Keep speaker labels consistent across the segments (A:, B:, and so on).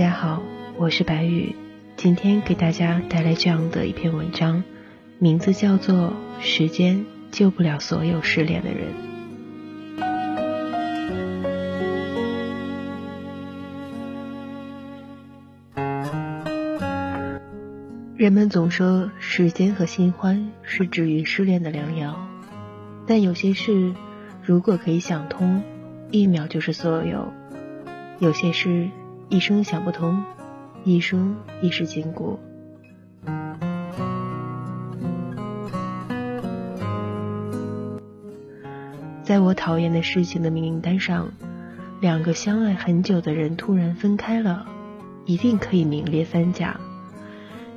A: 家好，我是白宇，今天给大家带来这样的一篇文章，名字叫做《时间救不了所有失恋的人》。人们总说时间和新欢是治愈失恋的良药，但有些事如果可以想通，一秒就是所有；有些事一生想不通，一生亦是禁锢。在我讨厌的事情的名单上，两个相爱很久的人突然分开了，一定可以名列三甲。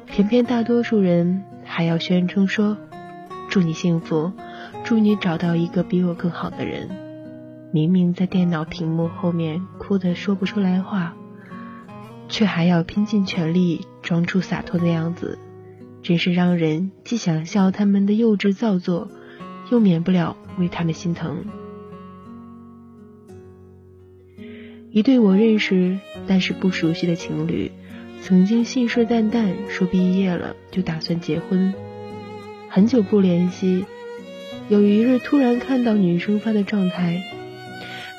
A: 偏偏大多数人还要宣称说：“祝你幸福，祝你找到一个比我更好的人。”明明在电脑屏幕后面哭得说不出来话，却还要拼尽全力装出洒脱的样子，真是让人既想笑他们的幼稚造作，又免不了为他们心疼。一对我认识但是不熟悉的情侣。曾经信誓旦旦说毕业了就打算结婚，很久不联系，有一日突然看到女生发的状态，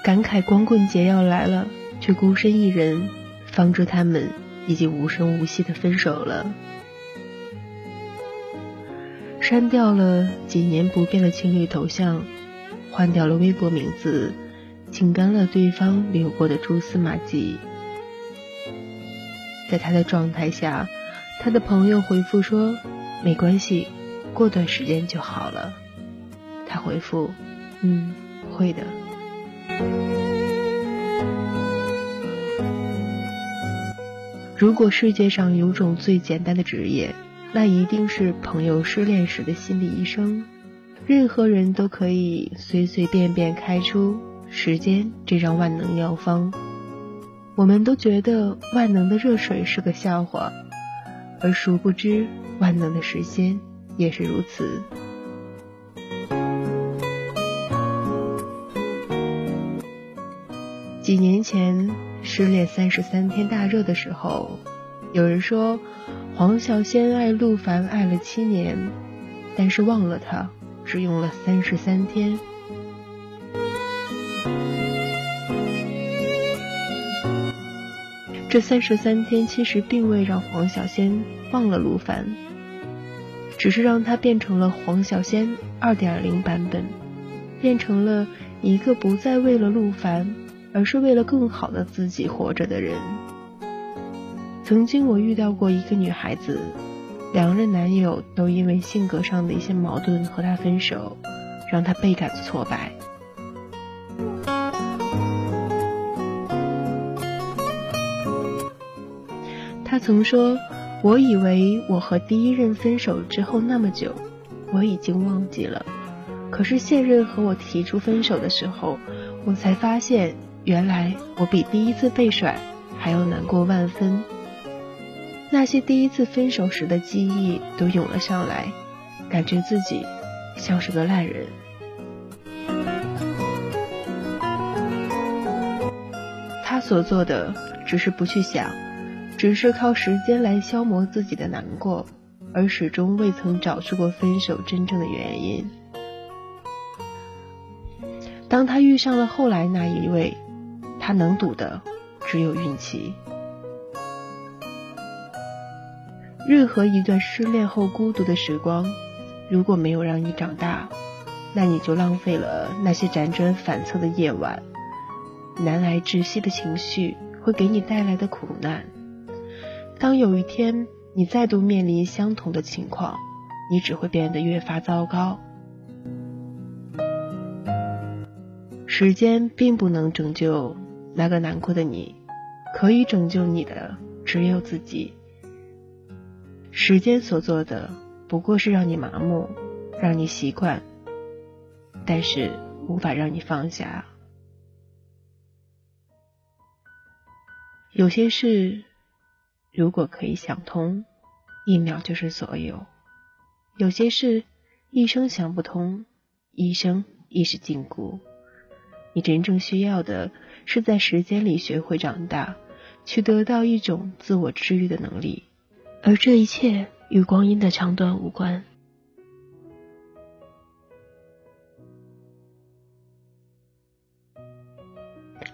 A: 感慨光棍节要来了，却孤身一人，方知他们已经无声无息的分手了。删掉了几年不变的情侣头像，换掉了微博名字，清干了对方留过的蛛丝马迹。在他的状态下，他的朋友回复说：“没关系，过段时间就好了。”他回复：“嗯，会的。”如果世界上有种最简单的职业，那一定是朋友失恋时的心理医生。任何人都可以随随便便开出时间这张万能药方。我们都觉得万能的热水是个笑话，而殊不知万能的时间也是如此。几年前失恋三十三天大热的时候，有人说黄小仙爱陆凡爱了七年，但是忘了他只用了三十三天。这三十三天其实并未让黄小仙忘了陆凡，只是让他变成了黄小仙二点零版本，变成了一个不再为了陆凡，而是为了更好的自己活着的人。曾经我遇到过一个女孩子，两任男友都因为性格上的一些矛盾和她分手，让她倍感挫败。他曾说：“我以为我和第一任分手之后那么久，我已经忘记了。可是现任和我提出分手的时候，我才发现，原来我比第一次被甩还要难过万分。那些第一次分手时的记忆都涌了上来，感觉自己像是个烂人。他所做的只是不去想。”只是靠时间来消磨自己的难过，而始终未曾找出过分手真正的原因。当他遇上了后来那一位，他能赌的只有运气。任何一段失恋后孤独的时光，如果没有让你长大，那你就浪费了那些辗转反侧的夜晚，难挨窒息的情绪会给你带来的苦难。当有一天你再度面临相同的情况，你只会变得越发糟糕。时间并不能拯救那个难过的你，可以拯救你的只有自己。时间所做的不过是让你麻木，让你习惯，但是无法让你放下。有些事。如果可以想通，一秒就是所有。有些事一生想不通，一生亦是禁锢。你真正需要的是在时间里学会长大，去得到一种自我治愈的能力，而这一切与光阴的长短无关。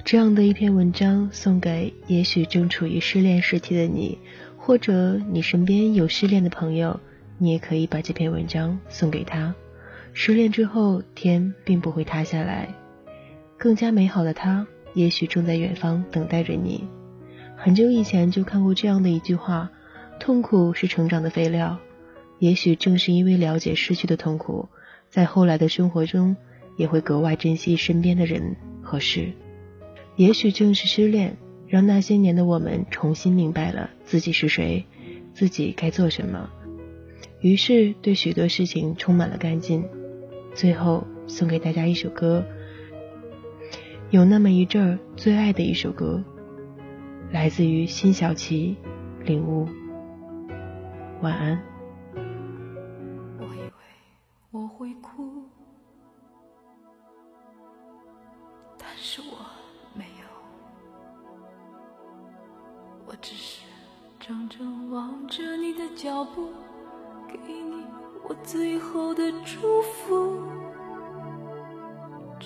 A: 这样的一篇文章送给也许正处于失恋时期的你，或者你身边有失恋的朋友，你也可以把这篇文章送给他。失恋之后，天并不会塌下来，更加美好的他，也许正在远方等待着你。很久以前就看过这样的一句话：痛苦是成长的肥料。也许正是因为了解失去的痛苦，在后来的生活中也会格外珍惜身边的人和事。也许正是失恋，让那些年的我们重新明白了自己是谁，自己该做什么，于是对许多事情充满了干劲。最后送给大家一首歌，有那么一阵儿最爱的一首歌，来自于辛晓琪，《领悟》。晚安。
B: 我以为我会哭，但是我没有。我只是怔怔望着你的脚步，给你我最后的祝福。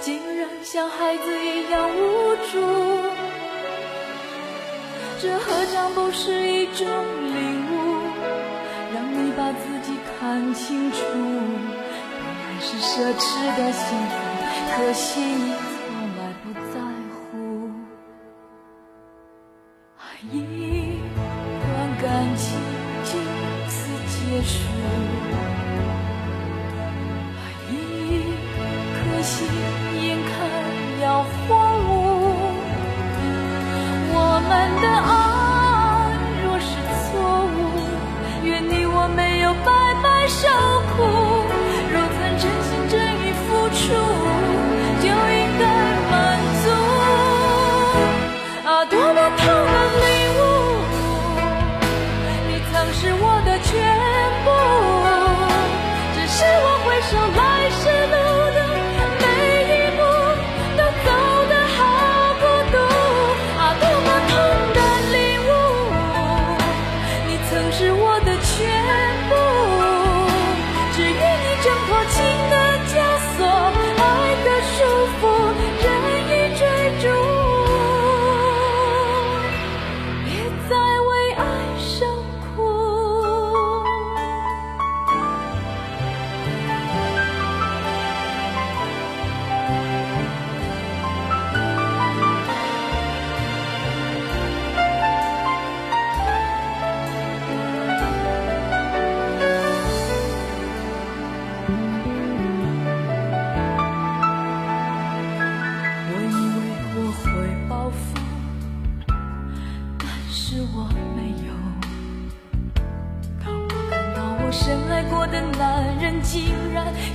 B: 竟然像孩子一样无助，这何尝不是一种领悟，让你把自己看清楚。被爱是奢侈的幸福，可惜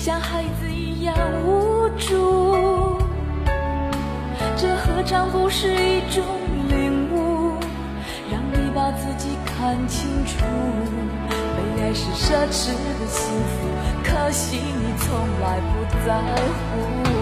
B: 像孩子一样无助，这何尝不是一种领悟，让你把自己看清楚。被爱是奢侈的幸福，可惜你从来不在乎。